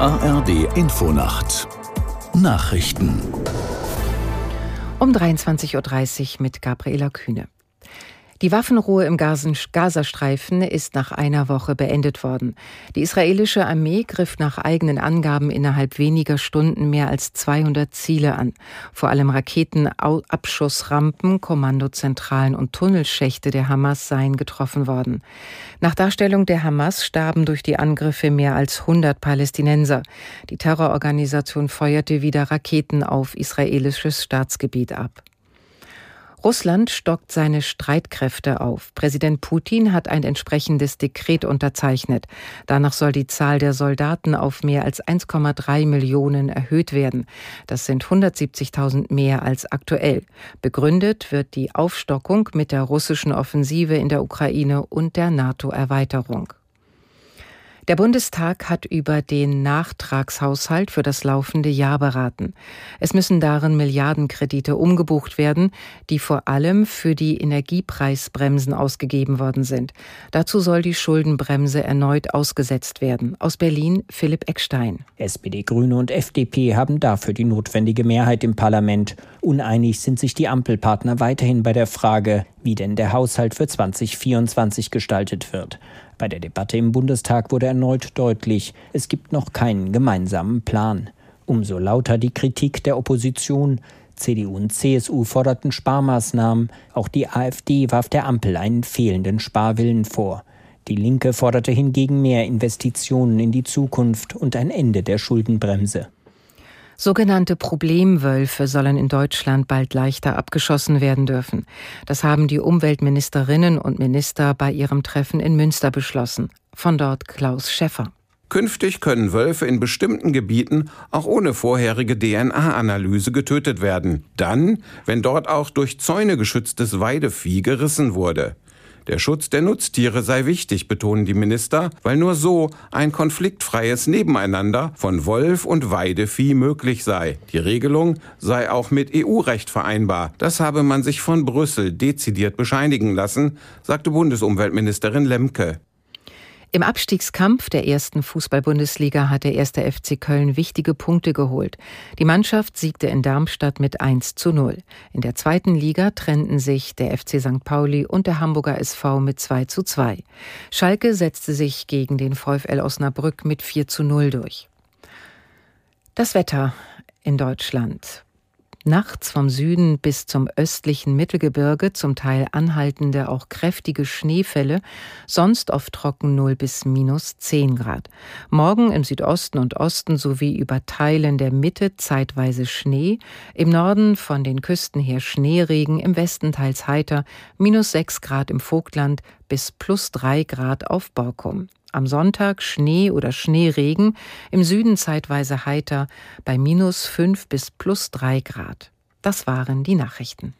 ARD Infonacht Nachrichten um 23.30 Uhr mit Gabriela Kühne. Die Waffenruhe im Gazastreifen ist nach einer Woche beendet worden. Die israelische Armee griff nach eigenen Angaben innerhalb weniger Stunden mehr als 200 Ziele an. Vor allem Raketenabschussrampen, Kommandozentralen und Tunnelschächte der Hamas seien getroffen worden. Nach Darstellung der Hamas starben durch die Angriffe mehr als 100 Palästinenser. Die Terrororganisation feuerte wieder Raketen auf israelisches Staatsgebiet ab. Russland stockt seine Streitkräfte auf. Präsident Putin hat ein entsprechendes Dekret unterzeichnet. Danach soll die Zahl der Soldaten auf mehr als 1,3 Millionen erhöht werden. Das sind 170.000 mehr als aktuell. Begründet wird die Aufstockung mit der russischen Offensive in der Ukraine und der NATO-Erweiterung. Der Bundestag hat über den Nachtragshaushalt für das laufende Jahr beraten. Es müssen darin Milliardenkredite umgebucht werden, die vor allem für die Energiepreisbremsen ausgegeben worden sind. Dazu soll die Schuldenbremse erneut ausgesetzt werden. Aus Berlin Philipp Eckstein. SPD, Grüne und FDP haben dafür die notwendige Mehrheit im Parlament. Uneinig sind sich die Ampelpartner weiterhin bei der Frage, wie denn der Haushalt für 2024 gestaltet wird. Bei der Debatte im Bundestag wurde erneut deutlich, es gibt noch keinen gemeinsamen Plan. Umso lauter die Kritik der Opposition. CDU und CSU forderten Sparmaßnahmen, auch die AfD warf der Ampel einen fehlenden Sparwillen vor. Die Linke forderte hingegen mehr Investitionen in die Zukunft und ein Ende der Schuldenbremse. Sogenannte Problemwölfe sollen in Deutschland bald leichter abgeschossen werden dürfen. Das haben die Umweltministerinnen und Minister bei ihrem Treffen in Münster beschlossen. Von dort Klaus Schäffer. Künftig können Wölfe in bestimmten Gebieten auch ohne vorherige DNA-Analyse getötet werden. Dann, wenn dort auch durch Zäune geschütztes Weidevieh gerissen wurde. Der Schutz der Nutztiere sei wichtig, betonen die Minister, weil nur so ein konfliktfreies Nebeneinander von Wolf und Weidevieh möglich sei. Die Regelung sei auch mit EU-Recht vereinbar. Das habe man sich von Brüssel dezidiert bescheinigen lassen, sagte Bundesumweltministerin Lemke. Im Abstiegskampf der ersten Fußball-Bundesliga hat der erste FC Köln wichtige Punkte geholt. Die Mannschaft siegte in Darmstadt mit 1 zu 0. In der zweiten Liga trennten sich der FC St. Pauli und der Hamburger SV mit 2 zu 2. Schalke setzte sich gegen den VfL Osnabrück mit 4 zu 0 durch. Das Wetter in Deutschland. Nachts vom Süden bis zum östlichen Mittelgebirge zum Teil anhaltende, auch kräftige Schneefälle, sonst oft trocken 0 bis minus 10 Grad. Morgen im Südosten und Osten sowie über Teilen der Mitte zeitweise Schnee, im Norden von den Küsten her Schneeregen, im Westen teils heiter, minus 6 Grad im Vogtland bis plus 3 Grad auf Borkum. Am Sonntag Schnee oder Schneeregen, im Süden zeitweise heiter bei minus 5 bis plus 3 Grad. Das waren die Nachrichten.